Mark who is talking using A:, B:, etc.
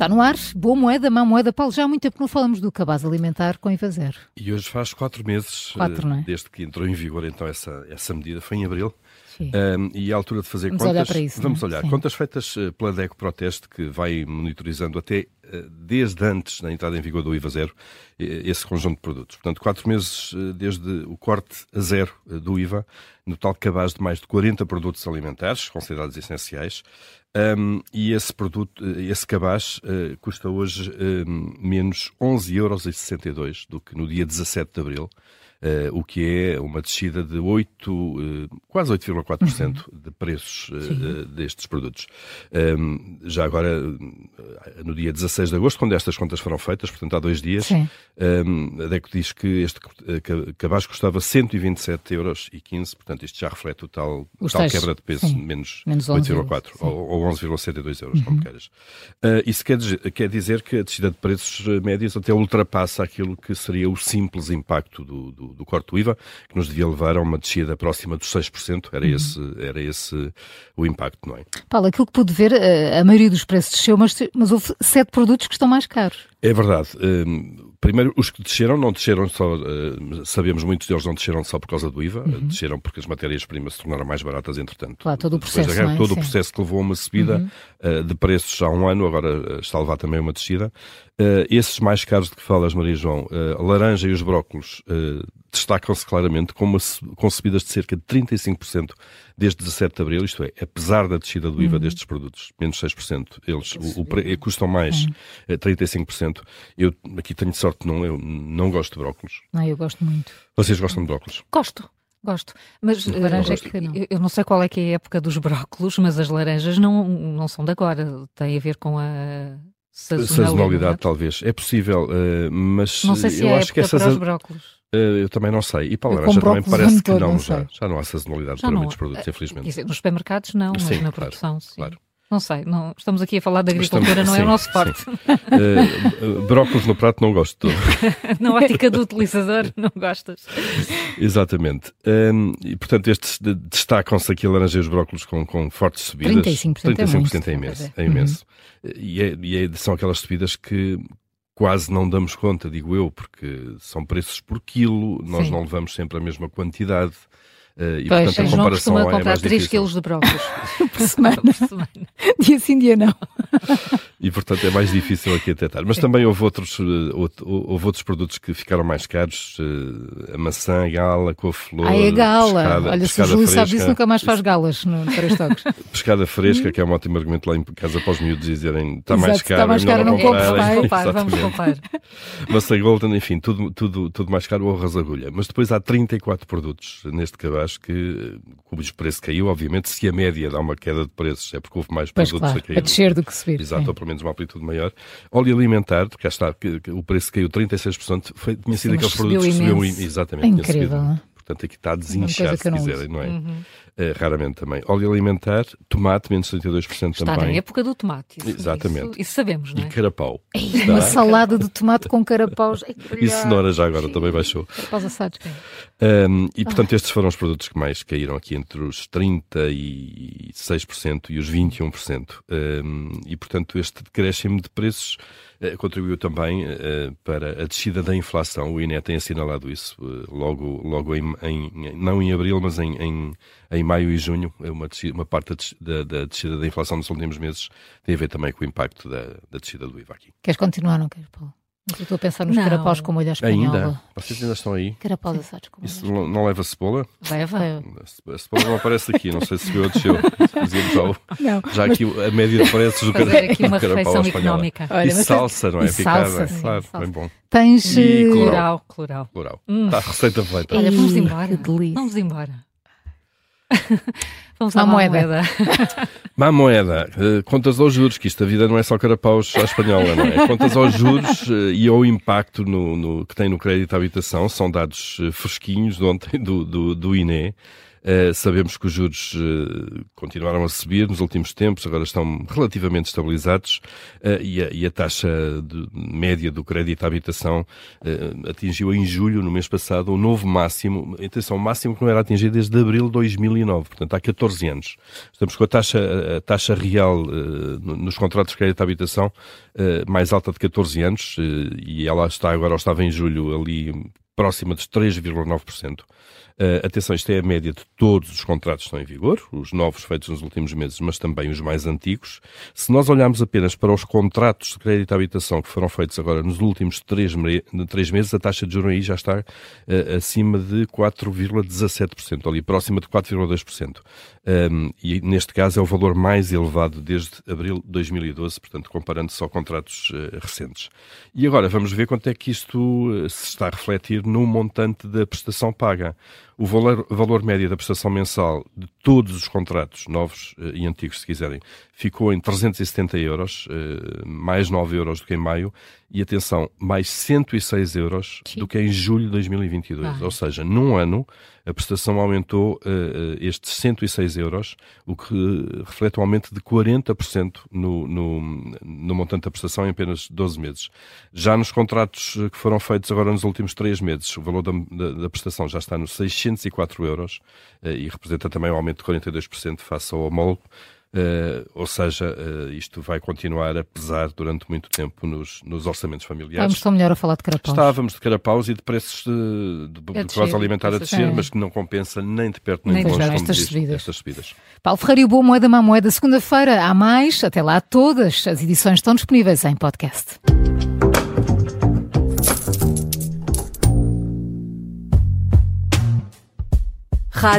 A: Está no ar, boa moeda, má moeda. Paulo, já há muito tempo não falamos do cabaz alimentar com IVA zero.
B: E hoje faz quatro meses,
A: quatro, é?
B: desde que entrou em vigor então essa, essa medida, foi em abril. Um, e à altura de fazer
A: vamos
B: contas,
A: olhar para isso,
B: vamos
A: não?
B: olhar,
A: Sim.
B: contas feitas eh, pela DECO Proteste, que vai monitorizando até eh, desde antes da entrada em vigor do IVA zero, eh, esse conjunto de produtos. Portanto, quatro meses desde o corte a zero do IVA, no tal cabaz de mais de 40 produtos alimentares, considerados essenciais, um, e esse produto, esse cabaz eh, custa hoje eh, menos 11,62 euros do que no dia 17 de abril, eh, o que é uma descida de 8, eh, quase 8,4% de preços eh, destes produtos. Um, já agora, no dia 16 de agosto, quando estas contas foram feitas, portanto há dois dias, um, a DECO diz que este ca- cabaz custava 127 euros e 15, portanto isto já reflete o tal,
A: Os
B: tal
A: tais,
B: quebra de peso,
A: sim.
B: menos,
A: Menos 11
B: 8,4
A: euros, sim.
B: ou, ou 11,72 euros, como queiras. Uh, isso quer dizer, quer dizer que a descida de preços médios até ultrapassa aquilo que seria o simples impacto do, do, do corte do IVA, que nos devia levar a uma descida próxima dos 6%. Era, esse, era esse o impacto, não é?
A: Paulo, aquilo que pude ver, eh, a maioria dos preços desceu, mas, mas houve sete produtos que estão mais caros.
B: É verdade. Hum, primeiro, os que desceram, não desceram só, hum, sabemos muitos deles não desceram só por causa do IVA, desceram porque as matérias-primas se tornaram mais baratas, entretanto.
A: Claro, todo o processo,
B: guerra,
A: é?
B: Todo o
A: Sim.
B: processo que levou a uma subida uh, de preços há um ano, agora uh, está a levar também uma descida. Uh, esses mais caros de que falas, Maria João, uh, a laranja e os brócolos, uh, destacam-se claramente com, uma, com subidas de cerca de 35% desde 17 de abril, isto é, apesar da descida do IVA destes produtos, menos 6%, eles o, o custam mais eh, 35%. Eu aqui tenho sorte, não, eu não gosto de brócolos.
A: Não, eu gosto muito.
B: Vocês gostam de brócolos?
C: Gosto, gosto. Mas eh,
A: Laranja é
B: gosto.
A: que não.
C: eu, não sei qual é que é a época dos brócolos, mas as laranjas não, não são de agora. Tem a ver com a sazonalidade.
B: Sazonalidade, talvez. É possível, eh, mas
C: Não sei se
B: eu
C: é
B: acho que
C: para os brócolos.
B: Eu também não sei. E para laranja também
A: brócolis
B: parece que não,
A: não
B: já. Já não há sazonalidade
C: Já
B: para muitos produtos,
C: Eh,
B: infelizmente.
C: Dizer, nos supermercados não, mas
B: Sim,
C: na
B: claro,
C: produção sim.
B: claro.
C: Não sei, não, estamos aqui a falar
B: Mas
C: agricultura,
B: estamos-
C: não é o
B: sim,
C: nosso
B: sim.
C: forte.
B: Eh, eh, brócolos no prato não gosto.
C: Na ótica do utilizador, não gostas.
B: Exatamente. Hum, e, portanto, estes de- destacam-se aqui a laranja e os brócolos com, com fortes subidas.
A: 35% é
B: 35%
A: muito,
B: é imenso.
A: quer
B: É imenso. E, é- e é- são aquelas subidas que quase não damos conta, digo eu, porque são preços por quilo, nós
C: Sim.
B: não levamos sempre a mesma quantidade. eh, e,
A: Pois,
B: portanto, a comparação
C: costuma
B: é
C: comprar
B: mais
C: 3
B: difícil.
C: quilos de brócolos
A: Por semana.
C: por semana.
A: Dia sim, dia não.
B: E, portanto, é mais difícil aqui detectar. Mas também houve outros, eh, houve outros produtos que ficaram mais caros. eh, A maçã, a gala, a couve-flor,
A: Ai, a gala.
B: pescada,
A: Olha, se o Júlio sabe disso, nunca mais faz galas no Três Toques.
B: Pescada fresca, que é um ótimo argumento lá em casa para os miúdos dizerem está mais
A: Exato, está
B: caro,
A: mais
B: é melhor
A: caro, não compres mais.
C: Vamos poupar, vamos
B: Exatamente.
C: poupar.
B: Maçã Golden, enfim, tudo, tudo, tudo mais caro ou rasagulha. Mas depois há 34 produtos neste cabaz que, eh, cujo preço caiu, obviamente, se a média dá uma queda de preços, é porque houve mais
A: Pois
B: produtos
A: claro,
B: a cair.
A: a descer do que subir.
B: Exato. Menos uma amplitude maior. Óleo alimentar, cá está, que, que o preço caiu 36%, foi, tinha sido aqueles produtos que subiu exatamente.
A: É
B: tinha
A: incrível, é?
B: Portanto, aqui está a desinchar, se quiserem,
A: uso.
B: não é?
C: Uhum.
B: Eh, raramente também. Óleo alimentar, tomate, menos 32%
C: Está
B: também.
C: na época do tomate. Isso,
B: Exatamente.
C: Isso, isso sabemos, não
B: E
C: é?
B: carapau.
A: Ei, Uma salada de tomate com carapaus.
B: E cenoura já agora também baixou.
A: Carapaus assados.
B: Um, e portanto, estes foram os produtos que mais caíram aqui entre os 36% e os 21%. Um, e portanto, este decréscimo de preços eh, contribuiu também eh, para a descida da inflação. O INE tem assinalado isso logo, logo em, em- não em abril, mas em, em, em maio e junho. É Uma, descida- uma parte da da, da descida da inflação nos últimos meses tem a ver também com o impacto da, da descida do IVA aqui.
A: Queres continuar, não queres, Paulo? Mas eu estou a pensar nos
C: Não.
A: carapaus com molho à espanhola.
B: Ainda? Vocês ainda estão aí?
A: Carapaus assados com molho
B: Isso não, não leva cebola?
C: Leva.
B: A cebola não aparece aqui, não sei se subiu ou desceu. Já,
A: Não,
B: já aqui a média de preços do
C: Fazer
B: cara-
C: aqui uma
B: carapau
C: refeição económica.
A: Olha,
B: e
A: mas
B: salsa, não é?
A: e
B: Picada,
A: salsa, sim,
B: claro,
A: salsa.
B: bem bom.
A: tens...
B: E
A: eh,
B: coloral.
C: Plural, plural.
B: Plural.
C: Hum.
B: Está a receita feita.
C: Olha, vamos embora.
A: que delícia.
C: Vamos embora. vamos à
A: moeda.
C: moeda.
B: Má moeda, eh, contas aos juros, que isto a vida não é só carapaus à espanhola, não é? Contas aos juros eh, e ao impacto no, no- que tem no crédito à habitação, são dados eh, fresquinhos de ontem do, do, do INE. Uh, sabemos que os juros uh, continuaram a subir nos últimos tempos, agora estão relativamente estabilizados uh, e, a, e, a, taxa de, média do crédito à habitação atingiu em julho, no mês passado, o um novo máximo, atenção, o máximo que não era atingido desde abril de 2009, portanto há 14 anos. Estamos com a taxa, a taxa real nos contratos de crédito à habitação mais alta de 14 anos e ela está agora, ou estava em julho, ali próxima dos 3,9%. Uh, atenção, isto é a média de todos os contratos que estão em vigor, os novos feitos nos últimos meses, mas também os mais antigos. Se nós olharmos apenas para os contratos de crédito à habitação que foram feitos agora nos últimos três, três meses, a taxa de juros aí já está uh, acima de 4,17%, ali próxima de 4,2%. Um, e neste caso é o valor mais elevado desde abril de 2012, portanto, comparando só contratos uh, recentes. E agora vamos ver quanto é que isto se está a refletir no montante da prestação paga o valor, valor médio da prestação mensal de todos os contratos, novos uh, e antigos, se quiserem, ficou em 370 euros, uh, mais 9 euros do que em maio, e atenção, mais 106 euros Sim. do que em julho de 2022. Ah. Ou seja, num ano, a prestação aumentou uh, estes 106 euros, o que reflete um aumento de 40% no, no, no montante da prestação em apenas 12 meses. Já nos contratos que foram feitos agora nos últimos 3 meses, o valor da, da, da prestação já está nos 604 euros uh, e representa também um aumento de 42% face ao homólogo. Uh, ou seja, uh, isto vai continuar a pesar durante muito tempo nos, nos orçamentos familiares.
A: Estamos tão melhor a falar de carapaus.
B: Estávamos de carapaus e de preços de, de, de, de quase alimentar a descer, é. mas que não compensa nem de perto nem, nem de longe
A: estas, diz, subidas.
B: estas subidas.
A: Paulo Ferreira e o Boa Moeda, Má Moeda, segunda-feira há mais. Até lá, todas as edições estão disponíveis em podcast. Radio.